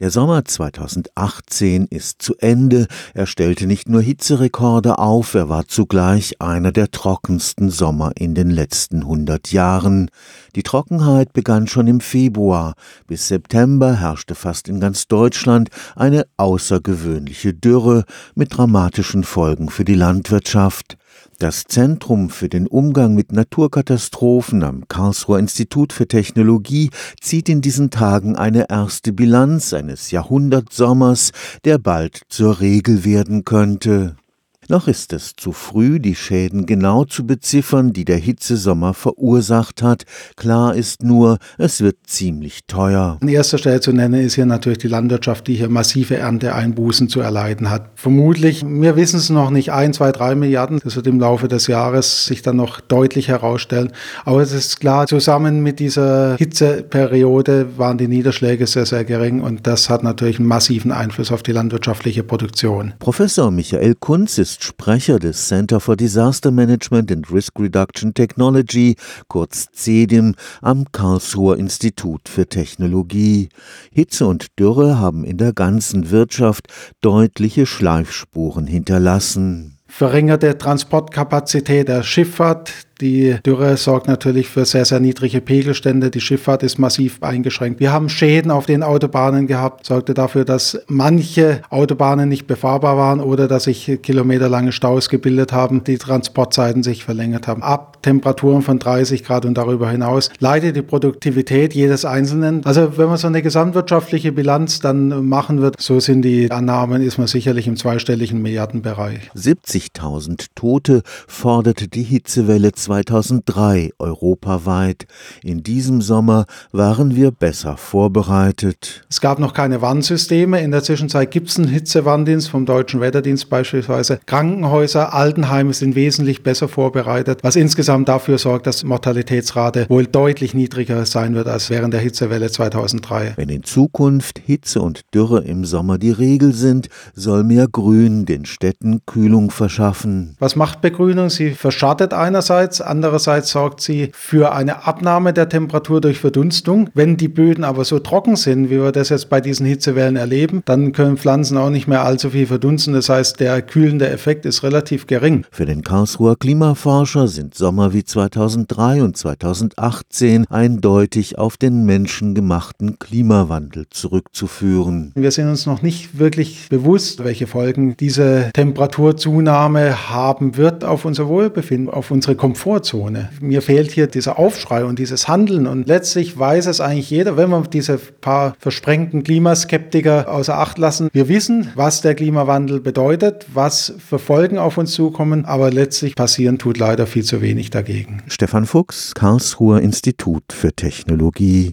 Der Sommer 2018 ist zu Ende. Er stellte nicht nur Hitzerekorde auf, er war zugleich einer der trockensten Sommer in den letzten 100 Jahren. Die Trockenheit begann schon im Februar. Bis September herrschte fast in ganz Deutschland eine außergewöhnliche Dürre mit dramatischen Folgen für die Landwirtschaft. Das Zentrum für den Umgang mit Naturkatastrophen am Karlsruher Institut für Technologie zieht in diesen Tagen eine erste Bilanz eines Jahrhundertsommers, der bald zur Regel werden könnte. Noch ist es zu früh, die Schäden genau zu beziffern, die der Hitzesommer verursacht hat. Klar ist nur, es wird ziemlich teuer. An erster Stelle zu nennen ist hier natürlich die Landwirtschaft, die hier massive Ernteeinbußen zu erleiden hat. Vermutlich, wir wissen es noch nicht, ein, zwei, drei Milliarden. Das wird im Laufe des Jahres sich dann noch deutlich herausstellen. Aber es ist klar, zusammen mit dieser Hitzeperiode waren die Niederschläge sehr, sehr gering und das hat natürlich einen massiven Einfluss auf die landwirtschaftliche Produktion. Professor Michael Kunz ist ist Sprecher des Center for Disaster Management and Risk Reduction Technology, kurz CEDIM, am Karlsruher Institut für Technologie. Hitze und Dürre haben in der ganzen Wirtschaft deutliche Schleifspuren hinterlassen. Verringerte Transportkapazität der Schifffahrt, die Dürre sorgt natürlich für sehr, sehr niedrige Pegelstände. Die Schifffahrt ist massiv eingeschränkt. Wir haben Schäden auf den Autobahnen gehabt, sorgte dafür, dass manche Autobahnen nicht befahrbar waren oder dass sich kilometerlange Staus gebildet haben, die Transportzeiten sich verlängert haben. Ab Temperaturen von 30 Grad und darüber hinaus leidet die Produktivität jedes Einzelnen. Also wenn man so eine gesamtwirtschaftliche Bilanz dann machen wird, so sind die Annahmen, ist man sicherlich im zweistelligen Milliardenbereich. 70.000 Tote forderte die Hitzewelle 2003 europaweit. In diesem Sommer waren wir besser vorbereitet. Es gab noch keine Warnsysteme. In der Zwischenzeit gibt es einen Hitzewarndienst vom Deutschen Wetterdienst beispielsweise. Krankenhäuser, Altenheime sind wesentlich besser vorbereitet, was insgesamt dafür sorgt, dass die Mortalitätsrate wohl deutlich niedriger sein wird als während der Hitzewelle 2003. Wenn in Zukunft Hitze und Dürre im Sommer die Regel sind, soll mehr Grün den Städten Kühlung verschaffen. Was macht Begrünung? Sie verschattet einerseits, Andererseits sorgt sie für eine Abnahme der Temperatur durch Verdunstung. Wenn die Böden aber so trocken sind, wie wir das jetzt bei diesen Hitzewellen erleben, dann können Pflanzen auch nicht mehr allzu viel verdunsten. Das heißt, der kühlende Effekt ist relativ gering. Für den Karlsruher Klimaforscher sind Sommer wie 2003 und 2018 eindeutig auf den menschengemachten Klimawandel zurückzuführen. Wir sind uns noch nicht wirklich bewusst, welche Folgen diese Temperaturzunahme haben wird auf unser Wohlbefinden, auf unsere Komfort Komfortzone. Mir fehlt hier dieser Aufschrei und dieses Handeln. Und letztlich weiß es eigentlich jeder, wenn wir diese paar versprengten Klimaskeptiker außer Acht lassen. Wir wissen, was der Klimawandel bedeutet, was für Folgen auf uns zukommen, aber letztlich passieren tut leider viel zu wenig dagegen. Stefan Fuchs, Karlsruher Institut für Technologie.